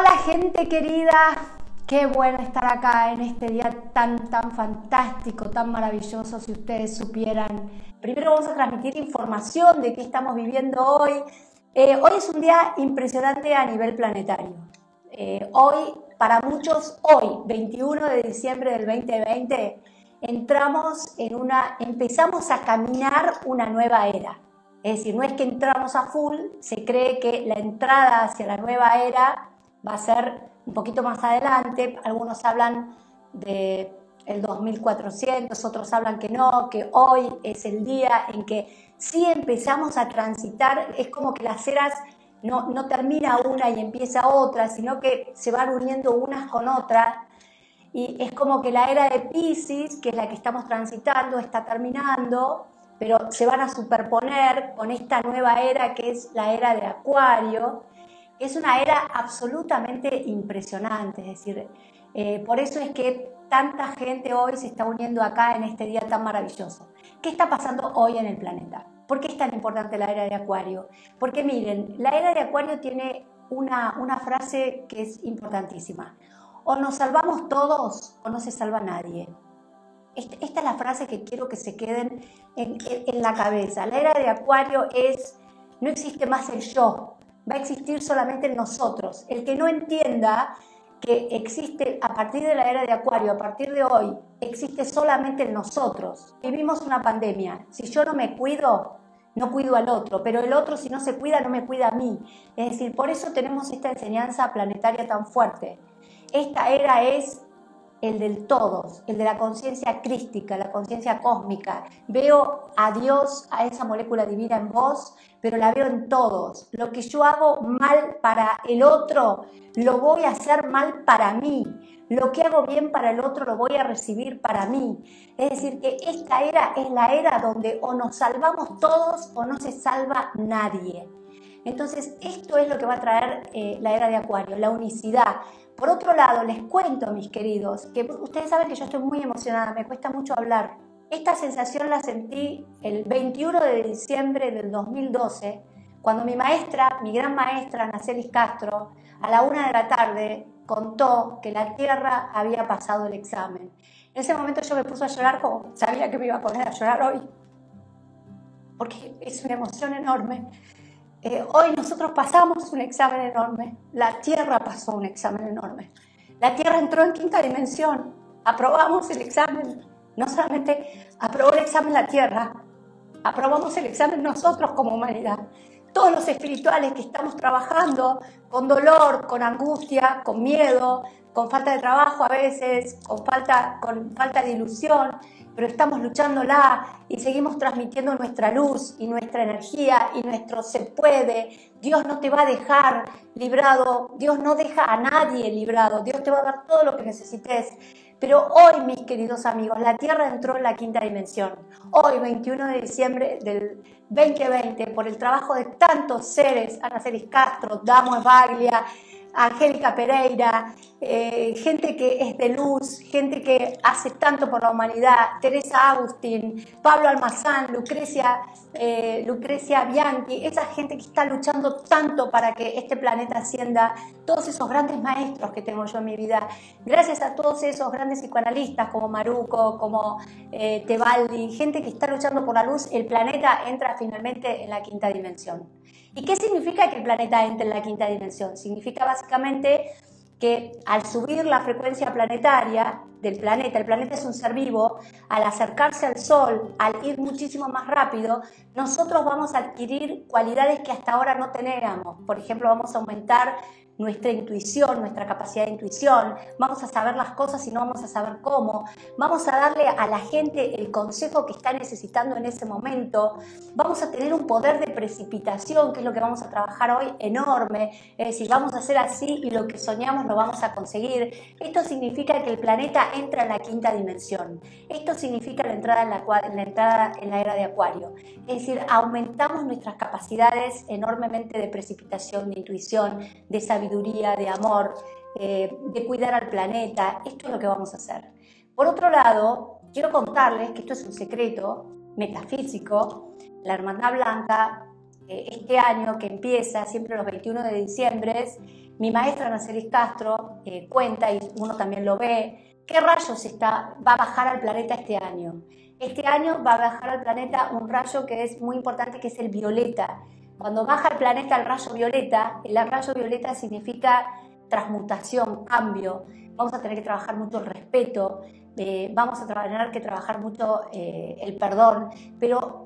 Hola, gente querida. Qué bueno estar acá en este día tan, tan fantástico, tan maravilloso, si ustedes supieran. Primero vamos a transmitir información de qué estamos viviendo hoy. Eh, hoy es un día impresionante a nivel planetario. Eh, hoy, para muchos, hoy, 21 de diciembre del 2020, entramos en una, empezamos a caminar una nueva era. Es decir, no es que entramos a full, se cree que la entrada hacia la nueva era va a ser un poquito más adelante. Algunos hablan de el 2400, otros hablan que no, que hoy es el día en que sí empezamos a transitar, es como que las eras no, no termina una y empieza otra, sino que se van uniendo unas con otras. Y es como que la era de Pisces, que es la que estamos transitando, está terminando, pero se van a superponer con esta nueva era que es la era de Acuario, es una era absolutamente impresionante, es decir, eh, por eso es que tanta gente hoy se está uniendo acá en este día tan maravilloso. ¿Qué está pasando hoy en el planeta? ¿Por qué es tan importante la era de Acuario? Porque miren, la era de Acuario tiene una, una frase que es importantísima. O nos salvamos todos o no se salva nadie. Esta es la frase que quiero que se queden en, en la cabeza. La era de Acuario es, no existe más el yo, va a existir solamente en nosotros. El que no entienda que existe a partir de la era de Acuario, a partir de hoy, existe solamente en nosotros. Vivimos una pandemia. Si yo no me cuido, no cuido al otro, pero el otro si no se cuida, no me cuida a mí. Es decir, por eso tenemos esta enseñanza planetaria tan fuerte. Esta era es el del todos, el de la conciencia crística, la conciencia cósmica. Veo a Dios, a esa molécula divina en vos, pero la veo en todos. Lo que yo hago mal para el otro, lo voy a hacer mal para mí. Lo que hago bien para el otro, lo voy a recibir para mí. Es decir, que esta era es la era donde o nos salvamos todos o no se salva nadie. Entonces, esto es lo que va a traer eh, la era de Acuario, la unicidad. Por otro lado, les cuento, mis queridos, que ustedes saben que yo estoy muy emocionada, me cuesta mucho hablar. Esta sensación la sentí el 21 de diciembre del 2012, cuando mi maestra, mi gran maestra, Nacelis Castro, a la una de la tarde contó que la Tierra había pasado el examen. En ese momento yo me puse a llorar como sabía que me iba a poner a llorar hoy, porque es una emoción enorme. Eh, hoy nosotros pasamos un examen enorme, la Tierra pasó un examen enorme. La Tierra entró en quinta dimensión, aprobamos el examen, no solamente aprobó el examen la Tierra, aprobamos el examen nosotros como humanidad. Todos los espirituales que estamos trabajando con dolor, con angustia, con miedo, con falta de trabajo a veces, con falta, con falta de ilusión, pero estamos luchándola y seguimos transmitiendo nuestra luz y nuestra energía y nuestro se puede. Dios no te va a dejar librado, Dios no deja a nadie librado, Dios te va a dar todo lo que necesites. Pero hoy, mis queridos amigos, la Tierra entró en la quinta dimensión. Hoy, 21 de diciembre del 2020, por el trabajo de tantos seres, Ana Celis Castro, Damo Baglia, Angélica Pereira, eh, gente que es de luz, gente que hace tanto por la humanidad, Teresa Agustín, Pablo Almazán, Lucrecia, eh, Lucrecia Bianchi, esa gente que está luchando tanto para que este planeta ascienda, todos esos grandes maestros que tengo yo en mi vida, gracias a todos esos grandes psicoanalistas como Maruco, como eh, Tebaldi, gente que está luchando por la luz, el planeta entra finalmente en la quinta dimensión. ¿Y qué significa que el planeta entre en la quinta dimensión? Significa básicamente que al subir la frecuencia planetaria del planeta, el planeta es un ser vivo, al acercarse al Sol, al ir muchísimo más rápido, nosotros vamos a adquirir cualidades que hasta ahora no teníamos. Por ejemplo, vamos a aumentar nuestra intuición, nuestra capacidad de intuición, vamos a saber las cosas y no vamos a saber cómo, vamos a darle a la gente el consejo que está necesitando en ese momento, vamos a tener un poder de precipitación, que es lo que vamos a trabajar hoy, enorme, es decir, vamos a hacer así y lo que soñamos lo vamos a conseguir. Esto significa que el planeta entra en la quinta dimensión, esto significa la entrada en la, entrada en la era de Acuario, es decir, aumentamos nuestras capacidades enormemente de precipitación, de intuición, de sabiduría, de amor, eh, de cuidar al planeta. Esto es lo que vamos a hacer. Por otro lado, quiero contarles que esto es un secreto metafísico. La Hermandad Blanca, eh, este año que empieza, siempre los 21 de diciembre, mi maestra Naceris Castro eh, cuenta, y uno también lo ve, qué rayos está, va a bajar al planeta este año. Este año va a bajar al planeta un rayo que es muy importante, que es el violeta. Cuando baja al planeta el rayo violeta, el rayo violeta significa transmutación, cambio. Vamos a tener que trabajar mucho el respeto, eh, vamos a tener que trabajar mucho eh, el perdón, pero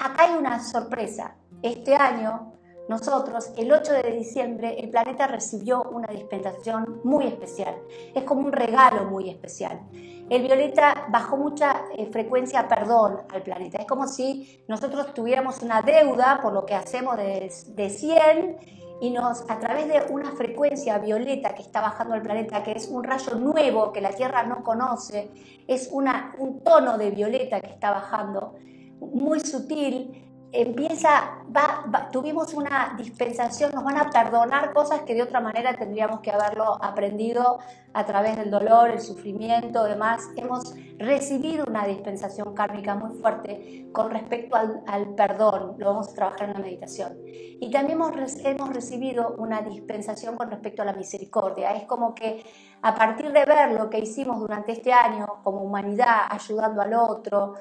acá hay una sorpresa. Este año, nosotros, el 8 de diciembre, el planeta recibió una dispensación muy especial. Es como un regalo muy especial. El violeta bajó mucha eh, frecuencia perdón al planeta. Es como si nosotros tuviéramos una deuda por lo que hacemos de, de 100 y nos, a través de una frecuencia violeta que está bajando al planeta, que es un rayo nuevo que la Tierra no conoce, es una, un tono de violeta que está bajando, muy sutil, empieza, va, tuvimos una dispensación, nos van a perdonar cosas que de otra manera tendríamos que haberlo aprendido a través del dolor, el sufrimiento, demás. Hemos recibido una dispensación kármica muy fuerte con respecto al, perdón, lo vamos a trabajar en la meditación. Y también hemos, hemos recibido una dispensación con respecto a la misericordia. Es como que a partir de ver lo que hicimos durante este año como humanidad, ayudando al otro,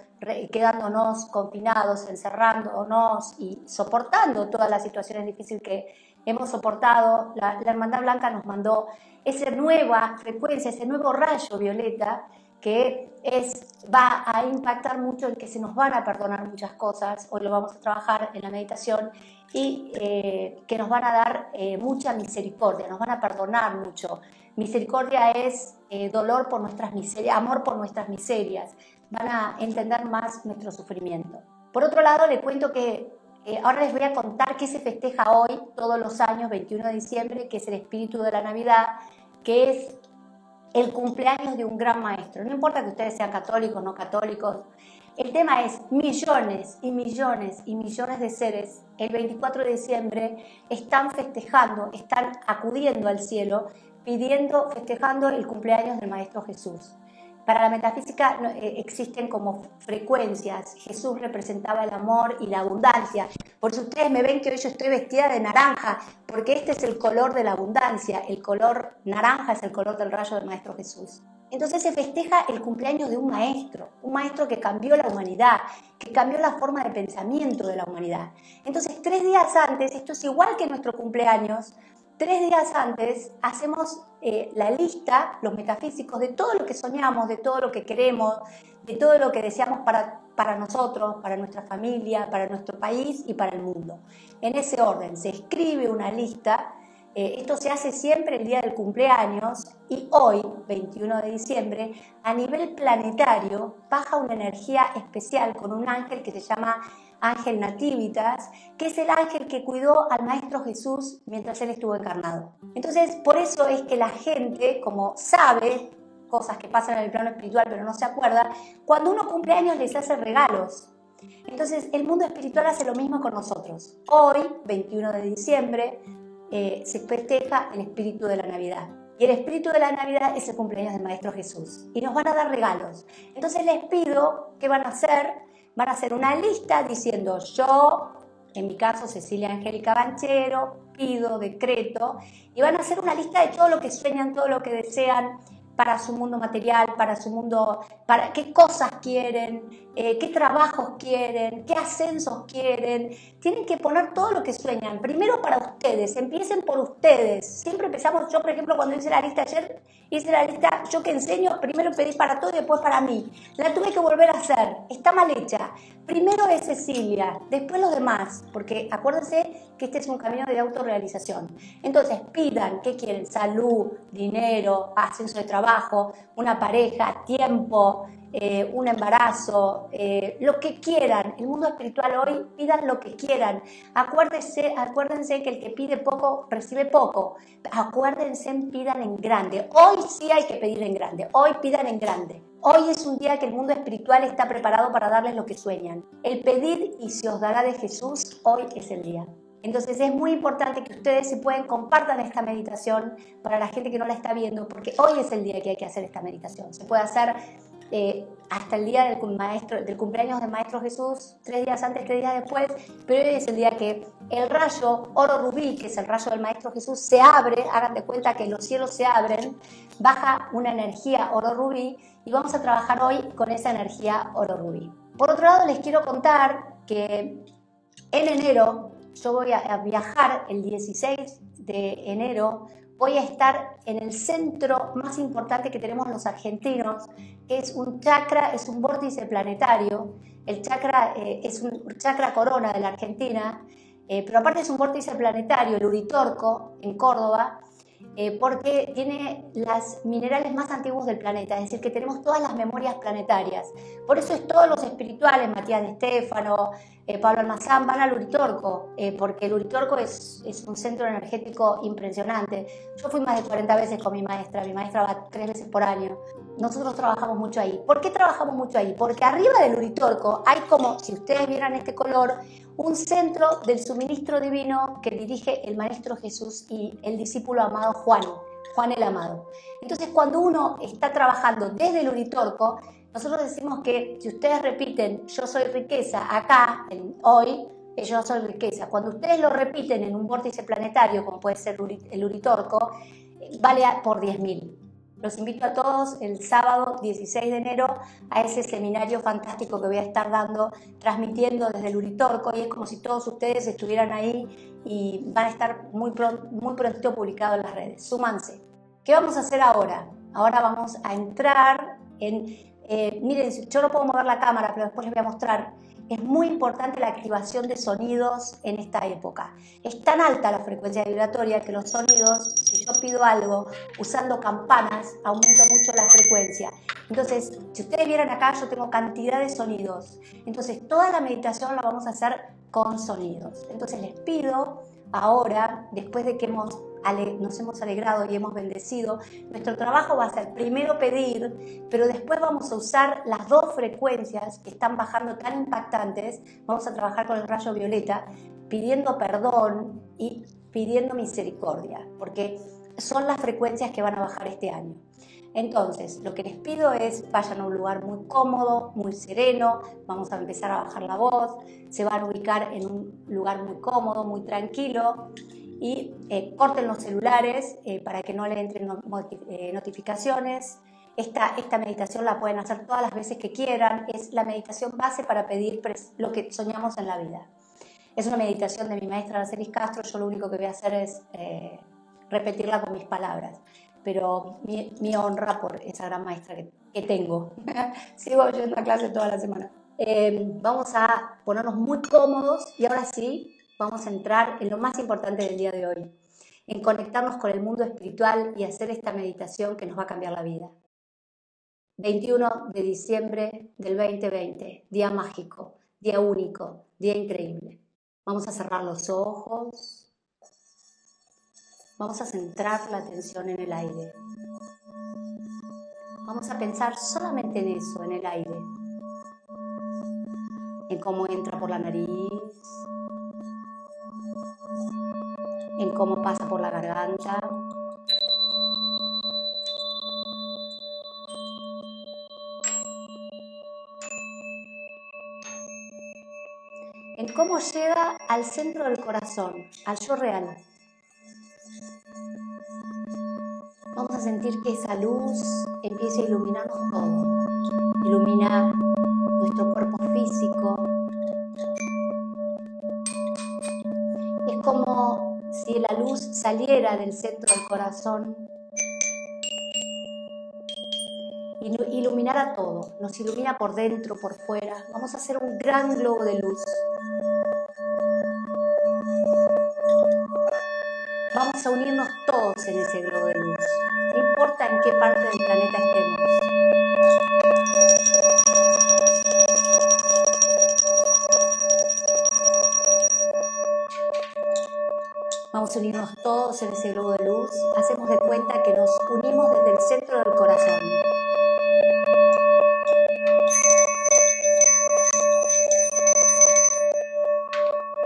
quedándonos confinados, encerrándonos y soportando todas las situaciones difíciles que hemos soportado, la, Hermandad Blanca nos mandó esa nueva frecuencia, ese nuevo rayo violeta que es, va a impactar mucho en que se nos van a perdonar muchas cosas, hoy lo vamos a trabajar en la meditación, y eh, que nos van a dar eh, mucha misericordia, nos van a perdonar mucho. Misericordia es eh, dolor por nuestras miserias, amor por nuestras miserias, van a entender más nuestro sufrimiento. Por otro lado, le cuento que eh, ahora les voy a contar qué se festeja hoy, todos los años, 21 de diciembre, que es el espíritu de la Navidad, que es el cumpleaños de un gran maestro. No importa que ustedes sean católicos, o no católicos, el tema es millones y millones y millones de seres el 24 de diciembre están festejando, están acudiendo al cielo, pidiendo, festejando el cumpleaños del Maestro Jesús. Para la metafísica eh, existen como frecuencias. Jesús representaba el amor y la abundancia. Por eso ustedes me ven que hoy yo estoy vestida de naranja, porque este es el color de la abundancia. El color naranja es el color del rayo del Maestro Jesús. Entonces se festeja el cumpleaños de un maestro, un maestro que cambió la humanidad, que cambió la forma de pensamiento de la humanidad. Entonces tres días antes, esto es igual que nuestro cumpleaños, tres días antes hacemos eh, la lista, los metafísicos, de todo lo que soñamos, de todo lo que queremos, de todo lo que deseamos para, para nosotros, para nuestra familia, para nuestro país y para el mundo. En ese orden, se escribe una lista. Eh, esto se hace siempre el día del cumpleaños y hoy, 21 de diciembre, a nivel planetario baja una energía especial con un ángel que se llama ángel nativitas, que es el ángel que cuidó al Maestro Jesús mientras él estuvo encarnado. Entonces, por eso es que la gente, como sabe cosas que pasan en el plano espiritual pero no se acuerda, cuando uno cumple años les hace regalos. Entonces, el mundo espiritual hace lo mismo con nosotros. Hoy, 21 de diciembre, eh, se festeja el espíritu de la Navidad. Y el espíritu de la Navidad es el cumpleaños del Maestro Jesús. Y nos van a dar regalos. Entonces les pido que van a hacer van a hacer una lista diciendo yo, en mi caso Cecilia Angélica Banchero, pido, decreto, y van a hacer una lista de todo lo que sueñan, todo lo que desean, para su mundo material, para su mundo, para qué cosas quieren, eh, qué trabajos quieren, qué ascensos quieren. Tienen que poner todo lo que sueñan. Primero para ustedes, empiecen por ustedes. Siempre empezamos, yo por ejemplo cuando hice la lista ayer, hice la lista, yo que enseño, primero pedí para todo y después para mí. La tuve que volver a hacer, está mal hecha. Primero es Cecilia, después los demás, porque acuérdense que este es un camino de autorrealización. Entonces pidan qué quieren, salud, dinero, ascenso de trabajo trabajo, una pareja, tiempo, eh, un embarazo, eh, lo que quieran. El mundo espiritual hoy pidan lo que quieran. Acuérdense, acuérdense que el que pide poco recibe poco. Acuérdense, pidan en grande. Hoy sí hay que pedir en grande. Hoy pidan en grande. Hoy es un día que el mundo espiritual está preparado para darles lo que sueñan. El pedir y se os dará de Jesús, hoy es el día. Entonces es muy importante que ustedes se pueden compartan esta meditación para la gente que no la está viendo, porque hoy es el día que hay que hacer esta meditación. Se puede hacer eh, hasta el día del, maestro, del cumpleaños del Maestro Jesús, tres días antes, tres días después, pero hoy es el día que el rayo oro rubí, que es el rayo del Maestro Jesús, se abre, hagan de cuenta que los cielos se abren, baja una energía oro rubí y vamos a trabajar hoy con esa energía oro rubí. Por otro lado, les quiero contar que en enero yo voy a viajar el 16 de enero voy a estar en el centro más importante que tenemos los argentinos, que es un chakra, es un vórtice planetario. El chakra eh, es un chakra corona de la Argentina, eh, pero aparte es un vórtice planetario, el Uritorco, en Córdoba, eh, porque tiene los minerales más antiguos del planeta, es decir, que tenemos todas las memorias planetarias. Por eso es todos los espirituales, Matías de Estéfano, eh, Pablo Almazán, van al Uritorco, eh, porque el Uritorco es, es, un centro energético impresionante. Yo fui más de 40 veces con mi maestra, mi maestra va tres veces por año. Nosotros trabajamos mucho ahí. ¿Por qué trabajamos mucho ahí? Porque arriba del Uritorco hay como, si ustedes vieran este color, un centro del suministro divino que dirige el Maestro Jesús y el discípulo amado Juan, Juan el Amado. Entonces, cuando uno está trabajando desde el Uritorco, nosotros decimos que si ustedes repiten yo soy riqueza acá, hoy, eh, yo soy riqueza, cuando ustedes lo repiten en un vórtice planetario, como puede ser el Uritorco, vale por 10.000. Los invito a todos el sábado 16 de enero a ese seminario fantástico que voy a estar dando, transmitiendo desde el Uritorco y es como si todos ustedes estuvieran ahí y van a estar muy, pronto, prontito publicado en las redes. Súmanse. ¿Qué vamos a hacer ahora? Ahora vamos a entrar en... Eh, miren, yo no puedo mover la cámara, pero después les voy a mostrar es muy importante la activación de sonidos en esta época. Es tan alta la frecuencia vibratoria que los sonidos, si yo pido algo usando campanas, aumento mucho la frecuencia. Entonces, si ustedes vieran acá, yo tengo cantidad de sonidos. Entonces, toda la meditación la vamos a hacer con sonidos. Entonces, les pido ahora, después de que hemos nos hemos alegrado y hemos bendecido, nuestro trabajo va a ser primero pedir, pero después vamos a usar las dos frecuencias que están bajando tan impactantes, vamos a trabajar con el rayo violeta, pidiendo perdón y pidiendo misericordia, porque son las frecuencias que van a bajar este año. Entonces, lo que les pido es vayan a un lugar muy cómodo, muy sereno, vamos a empezar a bajar la voz, se van a ubicar en un lugar muy cómodo, muy tranquilo y eh, corten los celulares eh, para que no le entren eh, notificaciones. Esta, esta meditación la pueden hacer todas las veces que quieran, es la meditación base para pedir lo que soñamos en la vida. Es una meditación de mi maestra Arcelis Castro, yo lo único que voy a hacer es repetirla con mis palabras pero mi, mi, honra por esa gran maestra que, que tengo. Sigo yendo a clase toda la semana. vamos a ponernos muy cómodos y ahora sí, vamos a entrar en lo más importante del día de hoy, en conectarnos con el mundo espiritual y hacer esta meditación que nos va a cambiar la vida. 21 de diciembre del 2020, día mágico, día único, día increíble. Vamos a cerrar los ojos. Vamos a centrar la atención en el aire. Vamos a pensar solamente en eso, en el aire. En cómo entra por la nariz, en cómo pasa por la garganta. En cómo llega al centro del corazón, al yo real. Vamos a sentir que esa luz empieza a iluminarnos todo. Ilumina nuestro cuerpo físico. Es como si la luz saliera del centro del corazón, iluminara todo, nos ilumina por dentro, por fuera. Vamos a hacer un gran globo de luz. Vamos a unirnos todos en ese globo de luz, no importa en qué parte del planeta estemos. Unirnos todos en ese globo de luz. Hacemos de cuenta que nos unimos desde el centro del corazón.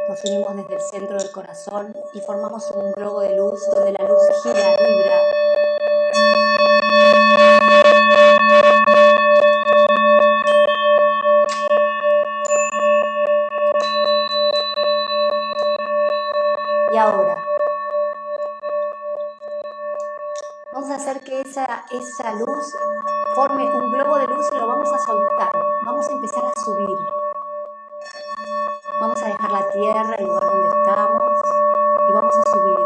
Nos unimos desde el centro del corazón y formamos un globo de luz vamos a hacer que esa, esa luz forme un globo de luz y lo vamos a soltar. Vamos a empezar a subir. Vamos a dejar la tierra, el lugar donde estamos, y vamos a subir.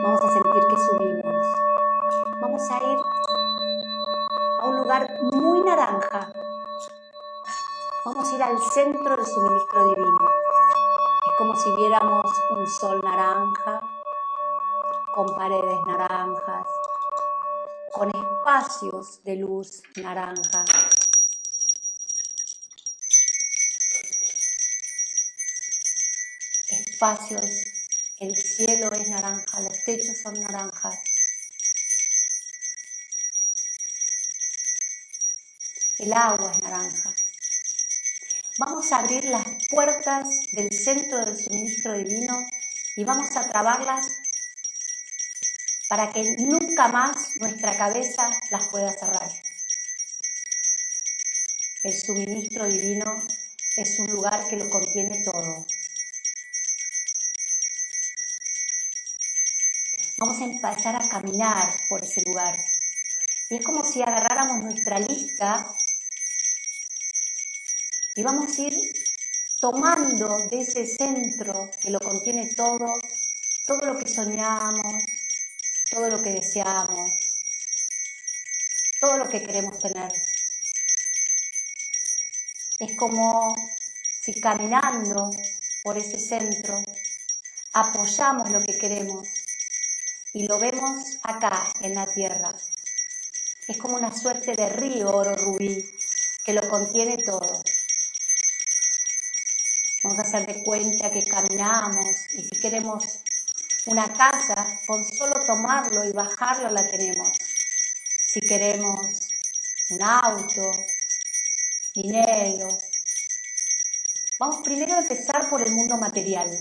Vamos a sentir que subimos. Vamos a ir a un lugar muy naranja. Vamos a ir al centro del suministro si viéramos un sol naranja, con paredes naranjas, con espacios de luz naranja. Espacios, el cielo es naranja, los techos son naranjas. El agua es naranja. Vamos a abrir las puertas del centro del suministro divino y vamos a trabarlas para que nunca más nuestra cabeza las pueda cerrar. El suministro divino es un lugar que lo contiene todo. Vamos a empezar a caminar por ese lugar. Y es como si agarráramos nuestra lista y vamos a ir tomando de ese centro que lo contiene todo, todo lo que soñamos, todo lo que deseamos, todo lo que queremos tener. Es como si caminando por ese centro apoyamos lo que queremos y lo vemos acá en la tierra. Es como una suerte de río oro rubí que lo contiene todo. Vamos a hacer de cuenta que caminamos y si queremos una casa, con solo tomarlo y bajarlo la tenemos. Si queremos un auto, dinero. Vamos primero a empezar por el mundo material,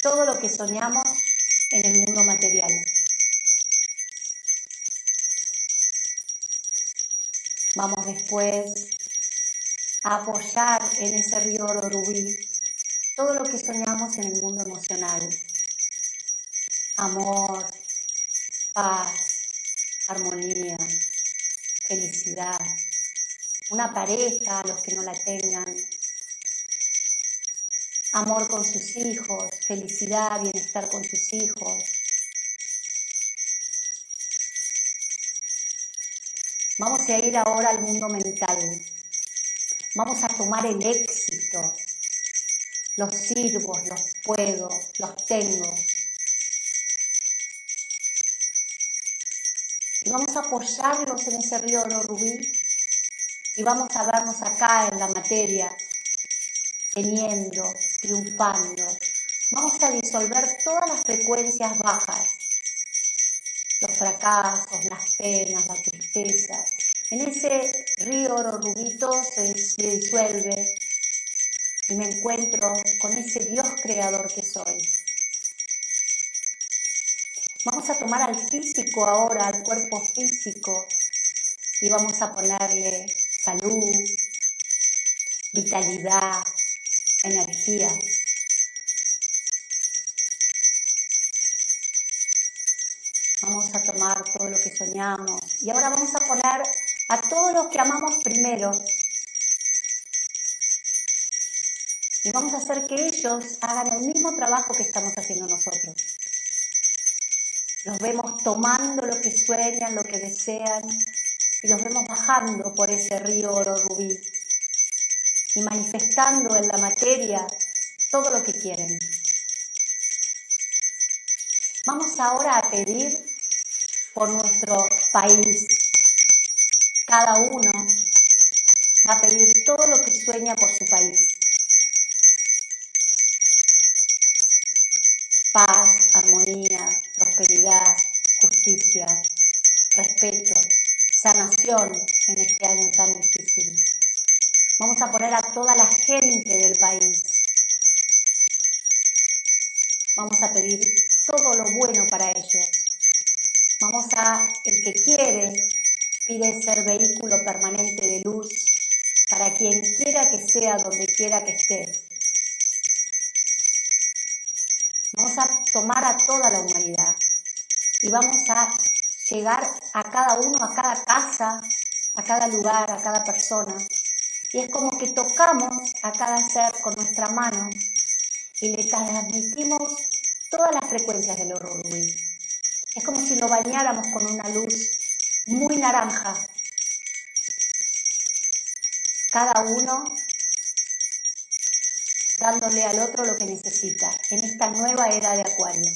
todo lo que soñamos en el mundo material. Vamos después a apoyar en ese río rubí todo lo que soñamos en el mundo emocional amor, paz, armonía, felicidad, una pareja, a los que no la tengan, amor con sus hijos, felicidad, bienestar con sus hijos. Vamos a ir ahora al mundo mental. Vamos a tomar el éxito. Los sirvo, los puedo, los tengo. y vamos a apoyarnos en ese río oro rubí y vamos a vernos acá en la materia, teniendo, triunfando. Vamos a disolver todas las frecuencias bajas, los fracasos, las penas, la tristeza. En ese río oro rubí todo se disuelve y me encuentro con ese Dios creador que soy. Vamos a tomar al físico ahora, al cuerpo físico, y vamos a ponerle salud, vitalidad, energía. Vamos a tomar todo lo que soñamos y ahora vamos a poner a todos los que amamos primero. Y vamos a hacer que ellos hagan el mismo trabajo que estamos haciendo nosotros. Los vemos tomando lo que sueñan, lo que desean, y los vemos bajando por ese río oro rubí y manifestando en la materia todo lo que quieren. Vamos ahora a pedir por nuestro país. Cada uno va a pedir todo lo que sueña por su país. Paz, armonía, prosperidad, justicia, respeto, sanación en este año tan difícil. Vamos a poner a toda la gente del país. Vamos a pedir todo lo bueno para ellos. Vamos a, el que quiere, pide ser vehículo permanente de luz para quien quiera que sea, donde quiera que esté. Vamos a tomar a toda la humanidad y vamos a llegar a cada uno, a cada casa, a cada lugar, a cada persona. Y es como que tocamos a cada ser con nuestra mano y le transmitimos todas las frecuencias del horror Es como si lo bañáramos con una luz muy naranja. Cada uno dándole al otro lo que necesita en esta nueva era de Acuario.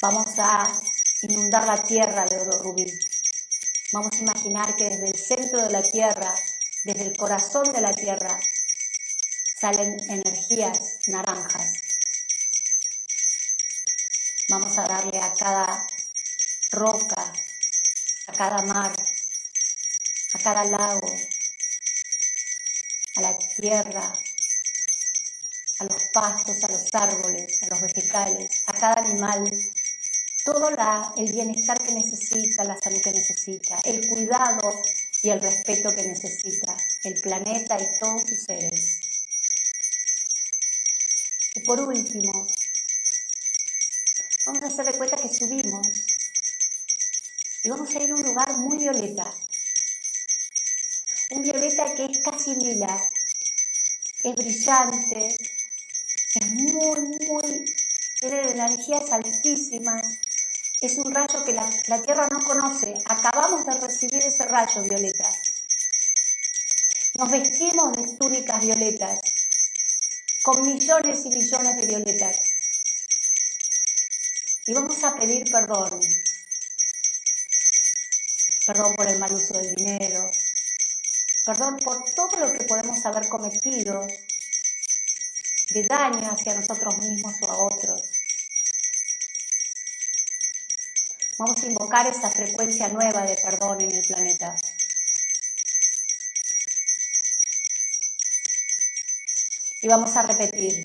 Vamos a inundar la tierra de oro rubí. Vamos a imaginar que desde el centro de la tierra, desde el corazón de la tierra, salen energías naranjas. Vamos a darle a cada roca, a cada mar, a cada lago, a la tierra, a los pastos, a los árboles, a los vegetales, a cada animal todo el bienestar que necesita, la salud que necesita, el cuidado y el respeto que necesita el planeta y todos sus seres. Y por último, vamos a hacer de cuenta que subimos y vamos a ir a un lugar muy violeta. Un violeta que es casi lila, es brillante, es muy, muy, tiene energías altísimas, es un rayo que la, Tierra no conoce. Acabamos de recibir ese rayo violeta. Nos vestimos de túnicas violetas, con millones y millones de violetas. Y vamos a pedir perdón. Perdón por el mal uso del dinero. Perdón por todo lo que podemos haber cometido de daño hacia nosotros mismos o a otros. Vamos a invocar esa frecuencia nueva de perdón en el planeta. Y vamos a repetir,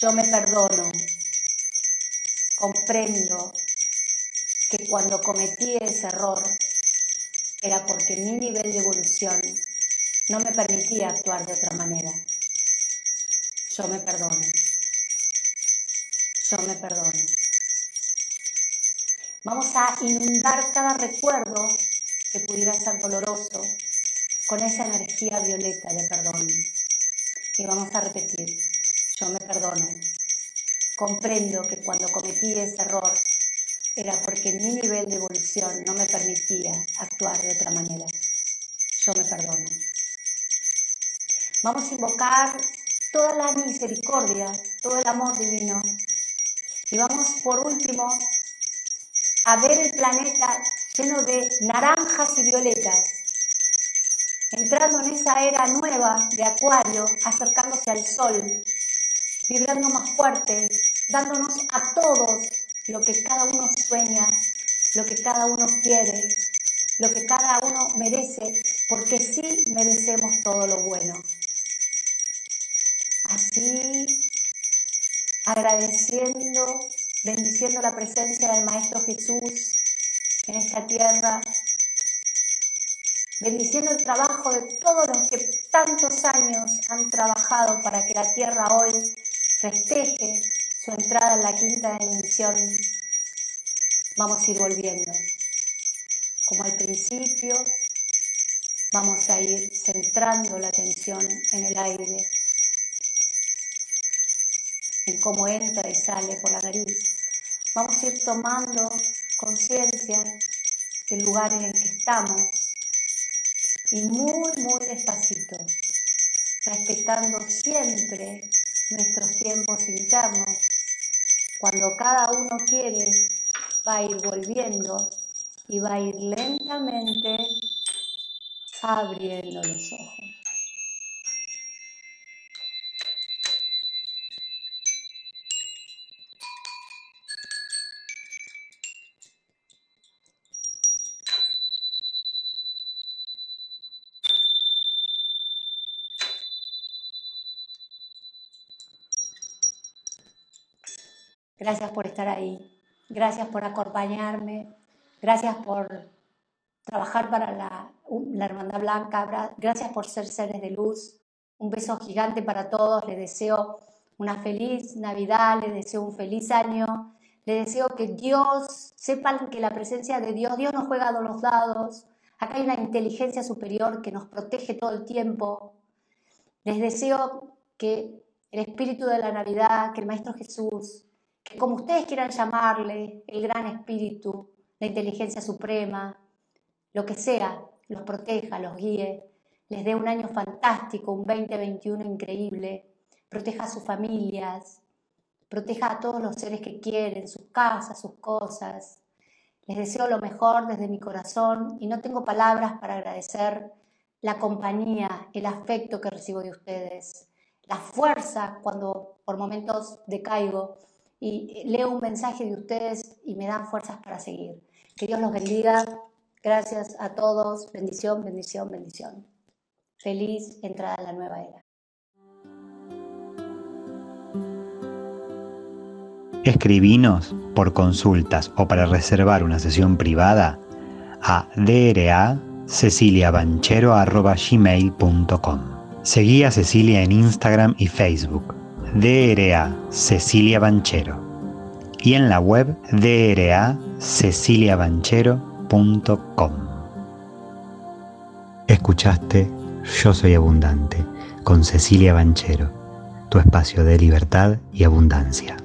yo me perdono, comprendo que cuando cometí ese error era porque mi nivel de evolución no me permitía actuar de otra manera. Yo me perdono. Yo me perdono. Vamos a inundar cada recuerdo que pudiera ser doloroso con esa energía violeta de perdón. Y vamos a repetir, yo me perdono. Comprendo que cuando cometí ese error era porque mi nivel de evolución no me permitía actuar de otra manera. Yo me perdono. Vamos a invocar toda la misericordia, todo el amor divino. Y vamos por último a ver el planeta lleno de naranjas y violetas, entrando en esa era nueva de Acuario, acercándose al Sol, vibrando más fuerte, dándonos a todos lo que cada uno sueña, lo que cada uno quiere, lo que cada uno merece, porque sí merecemos todo lo bueno. Así, agradeciendo bendiciendo la presencia del Maestro Jesús en esta tierra, bendiciendo el trabajo de todos los que tantos años han trabajado para que la tierra hoy festeje su entrada en la quinta Vamos a ir volviendo. Como al principio, vamos a ir centrando la atención en el aire, en cómo entra y sale por la nariz Vamos a ir tomando conciencia del lugar en el que estamos y muy, muy despacito, respetando siempre nuestros tiempos internos. Cuando cada uno quiere, va a ir volviendo y va a ir lentamente abriendo los ojos. Gracias por estar ahí. Gracias por acompañarme. Gracias por trabajar para la, Hermandad Blanca. Gracias por ser seres de luz. Un beso gigante para todos. Les deseo una feliz Navidad, les deseo un feliz año. Les deseo que Dios, sepan que la presencia de Dios, Dios nos juega a los dados. Acá hay una inteligencia superior que nos protege todo el tiempo. Les deseo que el espíritu de la Navidad, que el Maestro Jesús, como ustedes quieran llamarle, el gran espíritu, la inteligencia suprema, lo que sea, los proteja, los guíe, les dé un año fantástico, un 2021 increíble, proteja a sus familias, proteja a todos los seres que quieren, sus casas, sus cosas. Les deseo lo mejor desde mi corazón y no tengo palabras para agradecer la compañía, el afecto que recibo de ustedes, la fuerza cuando por momentos decaigo y leo un mensaje de ustedes y me dan fuerzas para seguir. Que Dios los bendiga. Gracias a todos. Bendición, bendición, bendición. Feliz entrada a la nueva era. Escribinos por consultas o para reservar una sesión privada a dra ceciliabanchero.gmail.com Seguí a Cecilia en Instagram y Facebook, DRA Cecilia Banchero, y en la web draceciliabanchero.com. Escuchaste Yo Soy Abundante con Cecilia Banchero, tu espacio de libertad y abundancia.